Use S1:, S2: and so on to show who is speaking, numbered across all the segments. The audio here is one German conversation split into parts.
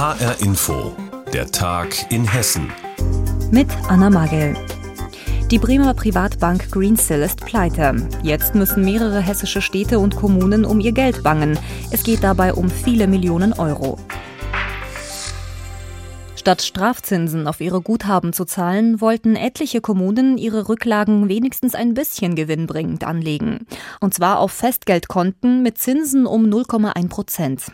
S1: HR Info, der Tag in Hessen.
S2: Mit Anna Magel. Die Bremer Privatbank Greensill ist pleite. Jetzt müssen mehrere hessische Städte und Kommunen um ihr Geld bangen. Es geht dabei um viele Millionen Euro. Statt Strafzinsen auf ihre Guthaben zu zahlen, wollten etliche Kommunen ihre Rücklagen wenigstens ein bisschen gewinnbringend anlegen. Und zwar auf Festgeldkonten mit Zinsen um 0,1 Prozent.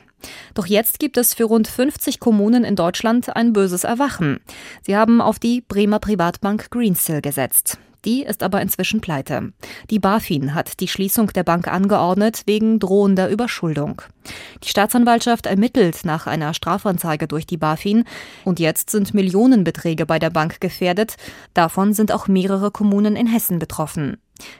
S2: Doch jetzt gibt es für rund 50 Kommunen in Deutschland ein böses Erwachen. Sie haben auf die Bremer Privatbank Greensill gesetzt. Die ist aber inzwischen pleite. Die BaFin hat die Schließung der Bank angeordnet wegen drohender Überschuldung. Die Staatsanwaltschaft ermittelt nach einer Strafanzeige durch die BaFin und jetzt sind Millionenbeträge bei der Bank gefährdet. Davon sind auch mehrere Kommunen in Hessen betroffen.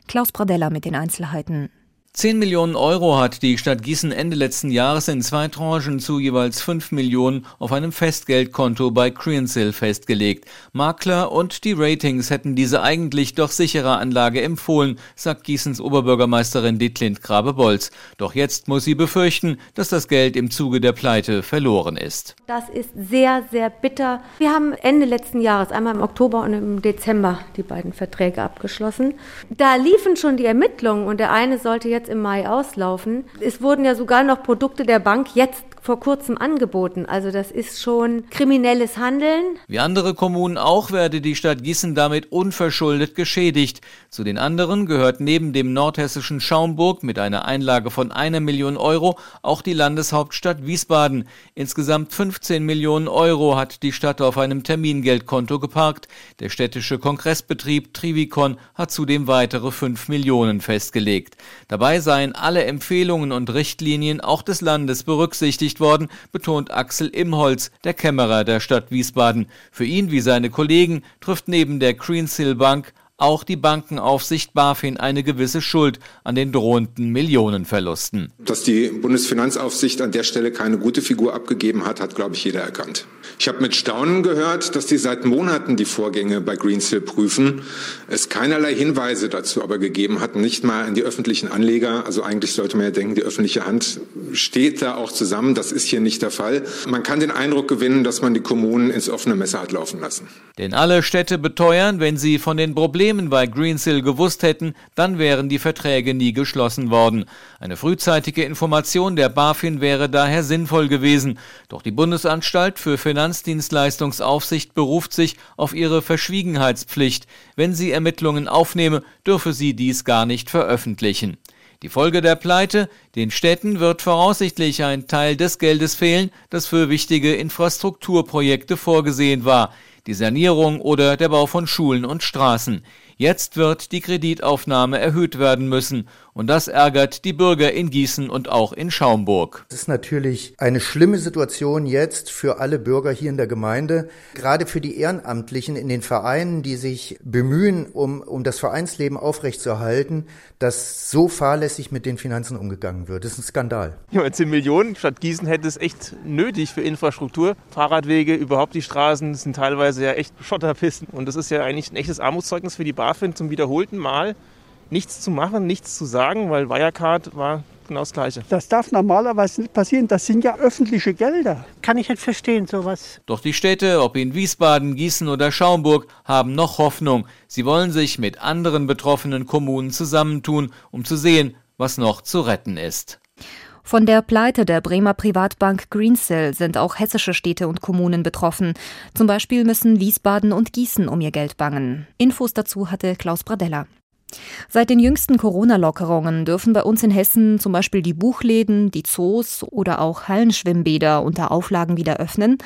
S2: Klaus Pradella mit den Einzelheiten.
S3: 10 Millionen Euro hat die Stadt Gießen Ende letzten Jahres in zwei Tranchen zu jeweils 5 Millionen auf einem Festgeldkonto bei Creansil festgelegt. Makler und die Ratings hätten diese eigentlich doch sichere Anlage empfohlen, sagt Gießens Oberbürgermeisterin Dietlind Grabe-Bolz. Doch jetzt muss sie befürchten, dass das Geld im Zuge der Pleite verloren ist.
S4: Das ist sehr, sehr bitter. Wir haben Ende letzten Jahres, einmal im Oktober und im Dezember, die beiden Verträge abgeschlossen. Da liefen schon die Ermittlungen und der eine sollte jetzt jetzt im Mai auslaufen. Es wurden ja sogar noch Produkte der Bank jetzt vor kurzem angeboten. Also das ist schon kriminelles Handeln.
S3: Wie andere Kommunen auch werde die Stadt Gießen damit unverschuldet geschädigt. Zu den anderen gehört neben dem nordhessischen Schaumburg mit einer Einlage von einer Million Euro auch die Landeshauptstadt Wiesbaden. Insgesamt 15 Millionen Euro hat die Stadt auf einem Termingeldkonto geparkt. Der städtische Kongressbetrieb Trivicon hat zudem weitere 5 Millionen festgelegt. Dabei seien alle Empfehlungen und Richtlinien auch des Landes berücksichtigt veröffentlicht worden, betont Axel Imholz, der Kämmerer der Stadt Wiesbaden. Für ihn wie seine Kollegen trifft neben der Greensill Bank auch die Bankenaufsicht BaFin eine gewisse Schuld an den drohenden Millionenverlusten.
S5: Dass die Bundesfinanzaufsicht an der Stelle keine gute Figur abgegeben hat, hat, glaube ich, jeder erkannt. Ich habe mit Staunen gehört, dass die seit Monaten die Vorgänge bei Greensill prüfen, es keinerlei Hinweise dazu aber gegeben hat, nicht mal an die öffentlichen Anleger. Also eigentlich sollte man ja denken, die öffentliche Hand steht da auch zusammen. Das ist hier nicht der Fall. Man kann den Eindruck gewinnen, dass man die Kommunen ins offene Messer hat laufen lassen.
S3: Denn alle Städte beteuern, wenn sie von den Problemen Problemen bei Greensill gewusst hätten, dann wären die Verträge nie geschlossen worden. Eine frühzeitige Information der BaFin wäre daher sinnvoll gewesen. Doch die Bundesanstalt für Finanzdienstleistungsaufsicht beruft sich auf ihre Verschwiegenheitspflicht. Wenn sie Ermittlungen aufnehme, dürfe sie dies gar nicht veröffentlichen. Die Folge der Pleite, den Städten wird voraussichtlich ein Teil des Geldes fehlen, das für wichtige Infrastrukturprojekte vorgesehen war die Sanierung oder der Bau von Schulen und Straßen. Jetzt wird die Kreditaufnahme erhöht werden müssen und das ärgert die Bürger in Gießen und auch in Schaumburg.
S6: Es ist natürlich eine schlimme Situation jetzt für alle Bürger hier in der Gemeinde, gerade für die Ehrenamtlichen in den Vereinen, die sich bemühen, um, um das Vereinsleben aufrechtzuerhalten, dass so fahrlässig mit den Finanzen umgegangen wird. Das ist ein Skandal.
S7: Ja, 10 Millionen statt Gießen hätte es echt nötig für Infrastruktur. Fahrradwege, überhaupt die Straßen sind teilweise ja echt Schotterpisten. Und das ist ja eigentlich ein echtes Armutszeugnis für die BaFin zum wiederholten Mal nichts zu machen, nichts zu sagen, weil Wirecard war genau das Gleiche.
S8: Das darf normalerweise nicht passieren. Das sind ja öffentliche Gelder.
S9: Kann ich nicht verstehen, sowas.
S3: Doch die Städte, ob in Wiesbaden, Gießen oder Schaumburg, haben noch Hoffnung. Sie wollen sich mit anderen betroffenen Kommunen zusammentun, um zu sehen, was noch zu retten ist.
S2: Von der Pleite der Bremer Privatbank Greensill sind auch hessische Städte und Kommunen betroffen. Zum Beispiel müssen Wiesbaden und Gießen um ihr Geld bangen. Infos dazu hatte Klaus Bradella. Seit den jüngsten Corona-Lockerungen dürfen bei uns in Hessen zum Beispiel die Buchläden, die Zoos oder auch Hallenschwimmbäder unter Auflagen wieder öffnen.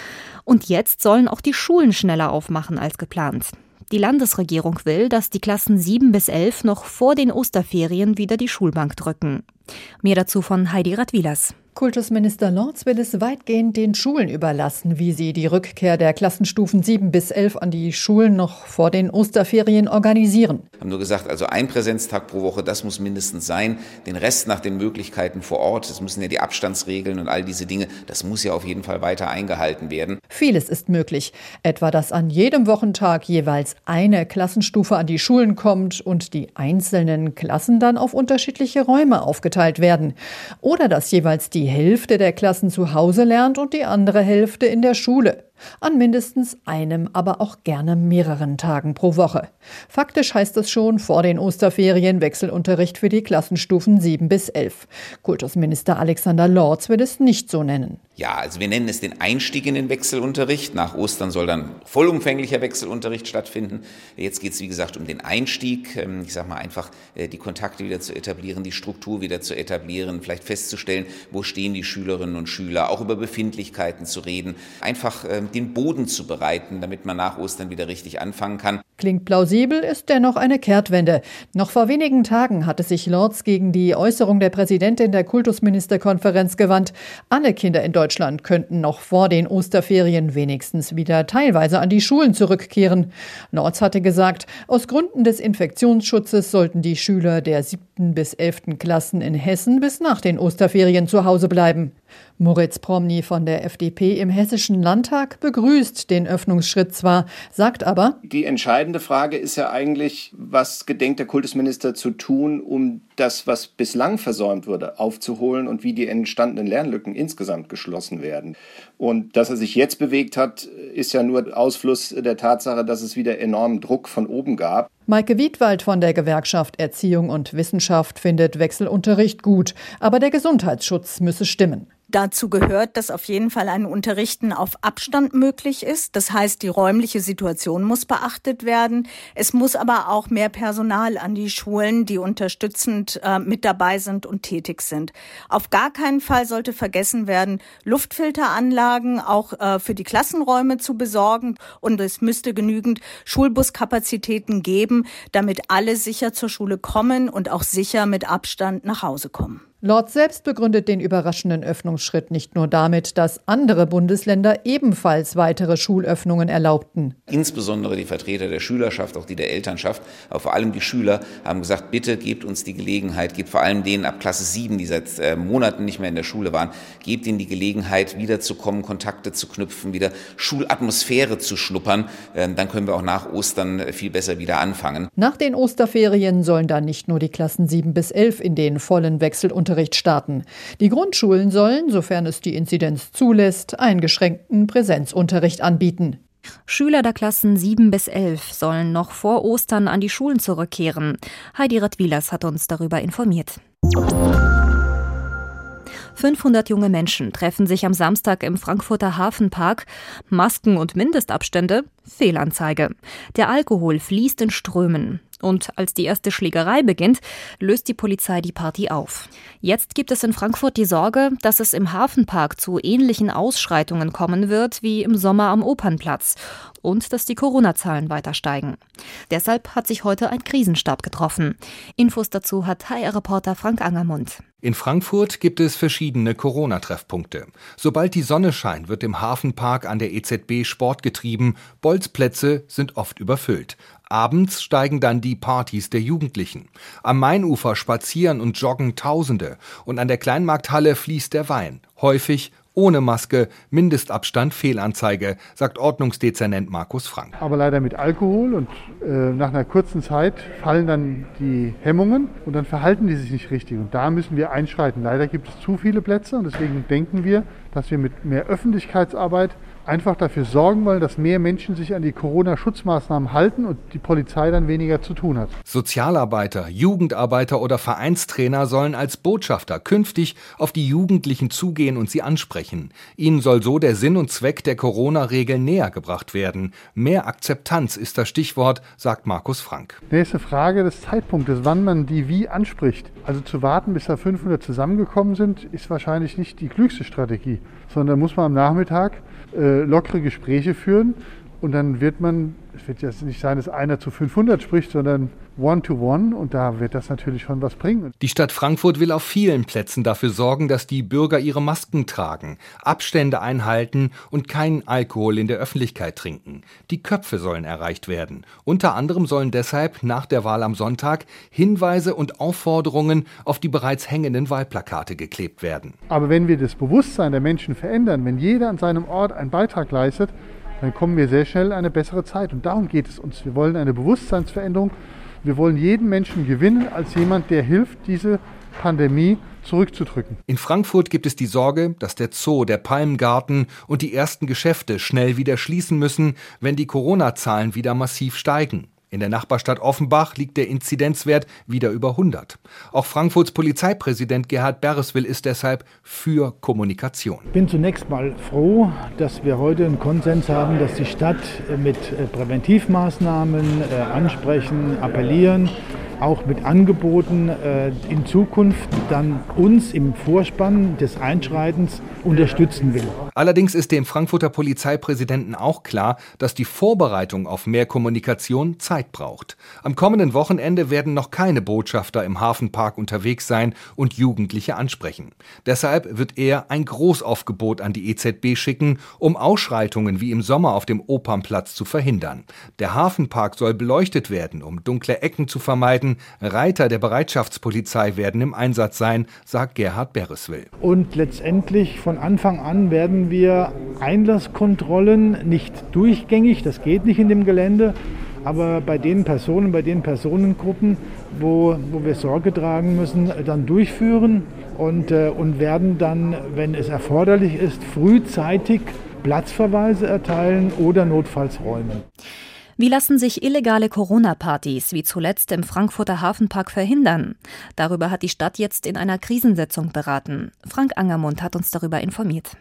S2: Und jetzt sollen auch die Schulen schneller aufmachen als geplant. Die Landesregierung will, dass die Klassen 7 bis 11 noch vor den Osterferien wieder die Schulbank drücken. Mehr dazu von Heidi Radwilas.
S10: Kultusminister Lorz will es weitgehend den Schulen überlassen, wie sie die Rückkehr der Klassenstufen 7 bis 11 an die Schulen noch vor den Osterferien organisieren.
S11: Wir haben nur gesagt, also ein Präsenztag pro Woche, das muss mindestens sein. Den Rest nach den Möglichkeiten vor Ort, das müssen ja die Abstandsregeln und all diese Dinge, das muss ja auf jeden Fall weiter eingehalten werden.
S10: Vieles ist möglich. Etwa, dass an jedem Wochentag jeweils eine Klassenstufe an die Schulen kommt und die einzelnen Klassen dann auf unterschiedliche Räume aufgeteilt werden. Oder dass jeweils die Hälfte der Klassen zu Hause lernt und die andere Hälfte in der Schule. An mindestens einem, aber auch gerne mehreren Tagen pro Woche. Faktisch heißt es schon vor den Osterferien Wechselunterricht für die Klassenstufen 7 bis 11. Kultusminister Alexander Lorz will es nicht so nennen.
S11: Ja, also wir nennen es den Einstieg in den Wechselunterricht. Nach Ostern soll dann vollumfänglicher Wechselunterricht stattfinden. Jetzt geht es, wie gesagt, um den Einstieg. Ähm, ich sage mal einfach, äh, die Kontakte wieder zu etablieren, die Struktur wieder zu etablieren, vielleicht festzustellen, wo stehen die Schülerinnen und Schüler, auch über Befindlichkeiten zu reden. Einfach ähm, den Boden zu bereiten, damit man nach Ostern wieder richtig anfangen kann.
S10: Klingt plausibel, ist dennoch eine Kehrtwende. Noch vor wenigen Tagen hatte sich Lorz gegen die Äußerung der Präsidentin der Kultusministerkonferenz gewandt. Alle Kinder in Deutschland könnten noch vor den Osterferien wenigstens wieder teilweise an die Schulen zurückkehren. Lorz hatte gesagt, aus Gründen des Infektionsschutzes sollten die Schüler der siebten bis elften Klassen in Hessen bis nach den Osterferien zu Hause bleiben. Moritz Promny von der FDP im Hessischen Landtag begrüßt den Öffnungsschritt zwar, sagt aber,
S12: die entscheidende Frage ist ja eigentlich, was gedenkt der Kultusminister zu tun, um das, was bislang versäumt wurde, aufzuholen und wie die entstandenen Lernlücken insgesamt geschlossen werden. Und dass er sich jetzt bewegt hat, ist ja nur Ausfluss der Tatsache, dass es wieder enormen Druck von oben gab.
S10: Maike Wiedwald von der Gewerkschaft Erziehung und Wissenschaft findet Wechselunterricht gut, aber der Gesundheitsschutz müsse stimmen.
S13: Dazu gehört, dass auf jeden Fall ein Unterrichten auf Abstand möglich ist. Das heißt, die räumliche Situation muss beachtet werden. Es muss aber auch mehr Personal an die Schulen, die unterstützend äh, mit dabei sind und tätig sind. Auf gar keinen Fall sollte vergessen werden, Luftfilteranlagen auch äh, für die Klassenräume zu besorgen. Und es müsste genügend Schulbuskapazitäten geben, damit alle sicher zur Schule kommen und auch sicher mit Abstand nach Hause kommen.
S10: Lord selbst begründet den überraschenden Öffnungsschritt nicht nur damit, dass andere Bundesländer ebenfalls weitere Schulöffnungen erlaubten.
S11: Insbesondere die Vertreter der Schülerschaft, auch die der Elternschaft, aber vor allem die Schüler haben gesagt, bitte gebt uns die Gelegenheit, gebt vor allem denen ab Klasse 7, die seit äh, Monaten nicht mehr in der Schule waren, gebt ihnen die Gelegenheit, wiederzukommen, Kontakte zu knüpfen, wieder Schulatmosphäre zu schnuppern. Äh, dann können wir auch nach Ostern viel besser wieder anfangen.
S10: Nach den Osterferien sollen dann nicht nur die Klassen 7 bis 11 in den vollen Wechsel Unterricht starten. Die Grundschulen sollen, sofern es die Inzidenz zulässt, eingeschränkten Präsenzunterricht anbieten.
S2: Schüler der Klassen 7 bis 11 sollen noch vor Ostern an die Schulen zurückkehren. Heidi Radwilas hat uns darüber informiert. 500 junge Menschen treffen sich am Samstag im Frankfurter Hafenpark. Masken und Mindestabstände? Fehlanzeige. Der Alkohol fließt in Strömen. Und als die erste Schlägerei beginnt, löst die Polizei die Party auf. Jetzt gibt es in Frankfurt die Sorge, dass es im Hafenpark zu ähnlichen Ausschreitungen kommen wird wie im Sommer am Opernplatz und dass die Corona-Zahlen weiter steigen. Deshalb hat sich heute ein Krisenstab getroffen. Infos dazu hat HR-Reporter Frank Angermund.
S14: In Frankfurt gibt es verschiedene Corona-Treffpunkte. Sobald die Sonne scheint, wird im Hafenpark an der EZB Sport getrieben. Bolzplätze sind oft überfüllt. Abends steigen dann die Partys der Jugendlichen. Am Mainufer spazieren und joggen Tausende und an der Kleinmarkthalle fließt der Wein. Häufig ohne Maske, Mindestabstand, Fehlanzeige, sagt Ordnungsdezernent Markus Frank.
S15: Aber leider mit Alkohol und äh, nach einer kurzen Zeit fallen dann die Hemmungen und dann verhalten die sich nicht richtig. Und da müssen wir einschreiten. Leider gibt es zu viele Plätze und deswegen denken wir, dass wir mit mehr Öffentlichkeitsarbeit einfach dafür sorgen wollen, dass mehr Menschen sich an die Corona-Schutzmaßnahmen halten und die Polizei dann weniger zu tun hat.
S14: Sozialarbeiter, Jugendarbeiter oder Vereinstrainer sollen als Botschafter künftig auf die Jugendlichen zugehen und sie ansprechen. Ihnen soll so der Sinn und Zweck der Corona-Regeln näher gebracht werden. Mehr Akzeptanz ist das Stichwort, sagt Markus Frank.
S15: Nächste Frage des Zeitpunktes, wann man die wie anspricht. Also zu warten, bis da 500 zusammengekommen sind, ist wahrscheinlich nicht die klügste Strategie, sondern muss man am Nachmittag äh, lockere Gespräche führen und dann wird man, es wird jetzt nicht sein, dass einer zu 500 spricht, sondern One-to-One -one, und da wird das natürlich schon was bringen.
S14: Die Stadt Frankfurt will auf vielen Plätzen dafür sorgen, dass die Bürger ihre Masken tragen, Abstände einhalten und keinen Alkohol in der Öffentlichkeit trinken. Die Köpfe sollen erreicht werden. Unter anderem sollen deshalb nach der Wahl am Sonntag Hinweise und Aufforderungen auf die bereits hängenden Wahlplakate geklebt werden.
S15: Aber wenn wir das Bewusstsein der Menschen verändern, wenn jeder an seinem Ort einen Beitrag leistet, dann kommen wir sehr schnell in eine bessere Zeit. Und darum geht es uns. Wir wollen eine Bewusstseinsveränderung. Wir wollen jeden Menschen gewinnen als jemand, der hilft, diese Pandemie zurückzudrücken.
S14: In Frankfurt gibt es die Sorge, dass der Zoo, der Palmgarten und die ersten Geschäfte schnell wieder schließen müssen, wenn die Corona-Zahlen wieder massiv steigen. In der Nachbarstadt Offenbach liegt der Inzidenzwert wieder über 100. Auch Frankfurts Polizeipräsident Gerhard Bereswil ist deshalb für Kommunikation.
S16: Ich bin zunächst mal froh, dass wir heute einen Konsens haben, dass die Stadt mit äh, Präventivmaßnahmen äh, ansprechen, appellieren auch mit Angeboten äh, in Zukunft dann uns im Vorspann des Einschreitens unterstützen will.
S14: Allerdings ist dem Frankfurter Polizeipräsidenten auch klar, dass die Vorbereitung auf mehr Kommunikation Zeit braucht. Am kommenden Wochenende werden noch keine Botschafter im Hafenpark unterwegs sein und Jugendliche ansprechen. Deshalb wird er ein Großaufgebot an die EZB schicken, um Ausschreitungen wie im Sommer auf dem Opernplatz zu verhindern. Der Hafenpark soll beleuchtet werden, um dunkle Ecken zu vermeiden werden. Reiter der Bereitschaftspolizei werden im Einsatz sein, sagt Gerhard Bereswil.
S16: Und letztendlich von Anfang an werden wir Einlasskontrollen nicht durchgängig, das geht nicht in dem Gelände, aber bei den Personen, bei den Personengruppen, wo, wo wir Sorge tragen müssen, dann durchführen und, äh, und werden dann, wenn es erforderlich ist, frühzeitig Platzverweise erteilen oder notfalls räumen.
S2: Wie lassen sich illegale Corona-Partys wie zuletzt im Frankfurter Hafenpark verhindern? Darüber hat die Stadt jetzt in einer Krisensitzung beraten. Frank Angermund hat uns darüber informiert.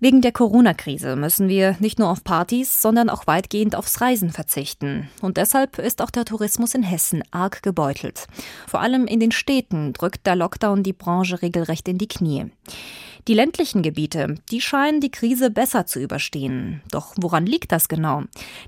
S2: Wegen der Corona-Krise müssen wir nicht nur auf Partys, sondern auch weitgehend aufs Reisen verzichten. Und deshalb ist auch der Tourismus in Hessen arg gebeutelt. Vor allem in den Städten drückt der Lockdown die Branche regelrecht in die Knie. Die ländlichen Gebiete, die scheinen die Krise besser zu überstehen. Doch woran liegt das genau?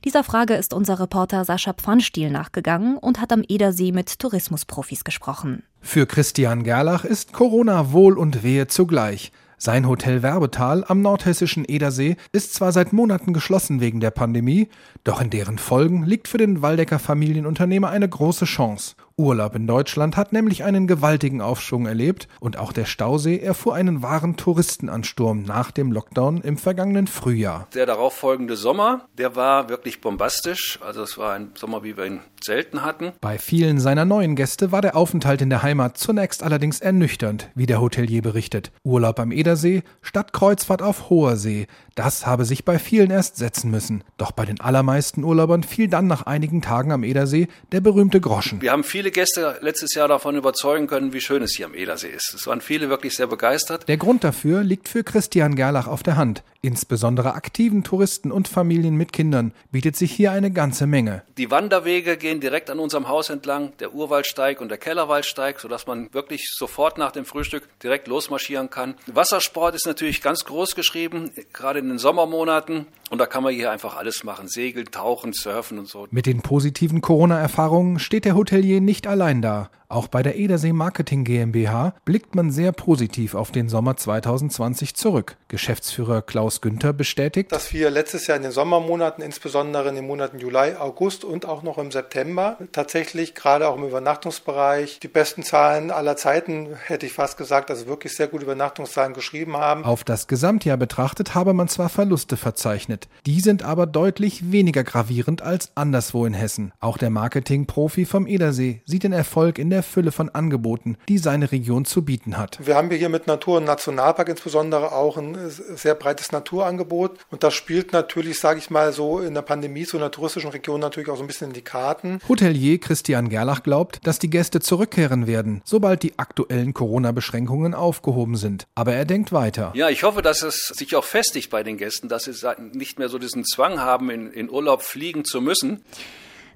S2: Dieser Frage ist unser Reporter Sascha Pfannstiel nachgegangen und hat am Edersee mit Tourismusprofis gesprochen.
S17: Für Christian Gerlach ist Corona Wohl und Wehe zugleich. Sein Hotel Werbetal am nordhessischen Edersee ist zwar seit Monaten geschlossen wegen der Pandemie, doch in deren Folgen liegt für den Waldecker Familienunternehmer eine große Chance. Urlaub in Deutschland hat nämlich einen gewaltigen Aufschwung erlebt und auch der Stausee erfuhr einen wahren Touristenansturm nach dem Lockdown im vergangenen Frühjahr.
S18: Der darauffolgende Sommer, der war wirklich bombastisch. Also es war ein Sommer, wie wir ihn selten hatten.
S17: Bei vielen seiner neuen Gäste war der Aufenthalt in der Heimat zunächst allerdings ernüchternd, wie der Hotelier berichtet. Urlaub am Edersee statt Kreuzfahrt auf hoher See. Das habe sich bei vielen erst setzen müssen. Doch bei den allermeisten Urlaubern fiel dann nach einigen Tagen am Edersee der berühmte Groschen.
S18: Wir haben viele viele Gäste letztes Jahr davon überzeugen können, wie schön es hier am Edersee ist. Es waren viele wirklich sehr begeistert.
S17: Der Grund dafür liegt für Christian Gerlach auf der Hand. Insbesondere aktiven Touristen und Familien mit Kindern bietet sich hier eine ganze Menge.
S18: Die Wanderwege gehen direkt an unserem Haus entlang, der Urwaldsteig und der Kellerwaldsteig, sodass man wirklich sofort nach dem Frühstück direkt losmarschieren kann. Wassersport ist natürlich ganz groß geschrieben, gerade in den Sommermonaten. Und da kann man hier einfach alles machen. Segeln, tauchen, surfen und so.
S17: Mit den positiven Corona-Erfahrungen steht der Hotelier nicht allein da. Auch bei der Edersee Marketing GmbH blickt man sehr positiv auf den Sommer 2020 zurück. Geschäftsführer Klaus Günther bestätigt,
S19: dass wir letztes Jahr in den Sommermonaten, insbesondere in den Monaten Juli, August und auch noch im September, tatsächlich gerade auch im Übernachtungsbereich die besten Zahlen aller Zeiten, hätte ich fast gesagt, also wirklich sehr gute Übernachtungszahlen geschrieben haben.
S17: Auf das Gesamtjahr betrachtet habe man zwar Verluste verzeichnet, die sind aber deutlich weniger gravierend als anderswo in Hessen. Auch der Marketing-Profi vom Edersee sieht den Erfolg in der der Fülle von Angeboten, die seine Region zu bieten hat.
S19: Wir haben hier mit Natur- und Nationalpark insbesondere auch ein sehr breites Naturangebot. Und das spielt natürlich, sage ich mal, so in der Pandemie, so in der touristischen Region natürlich auch so ein bisschen in die Karten.
S17: Hotelier Christian Gerlach glaubt, dass die Gäste zurückkehren werden, sobald die aktuellen Corona-Beschränkungen aufgehoben sind. Aber er denkt weiter.
S18: Ja, ich hoffe, dass es sich auch festigt bei den Gästen, dass sie nicht mehr so diesen Zwang haben, in, in Urlaub fliegen zu müssen.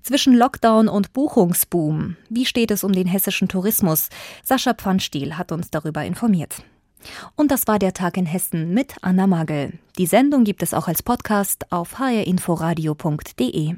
S2: Zwischen Lockdown und Buchungsboom. Wie steht es um den hessischen Tourismus? Sascha Pfannstiel hat uns darüber informiert. Und das war der Tag in Hessen mit Anna Magel. Die Sendung gibt es auch als Podcast auf hrinforadio.de.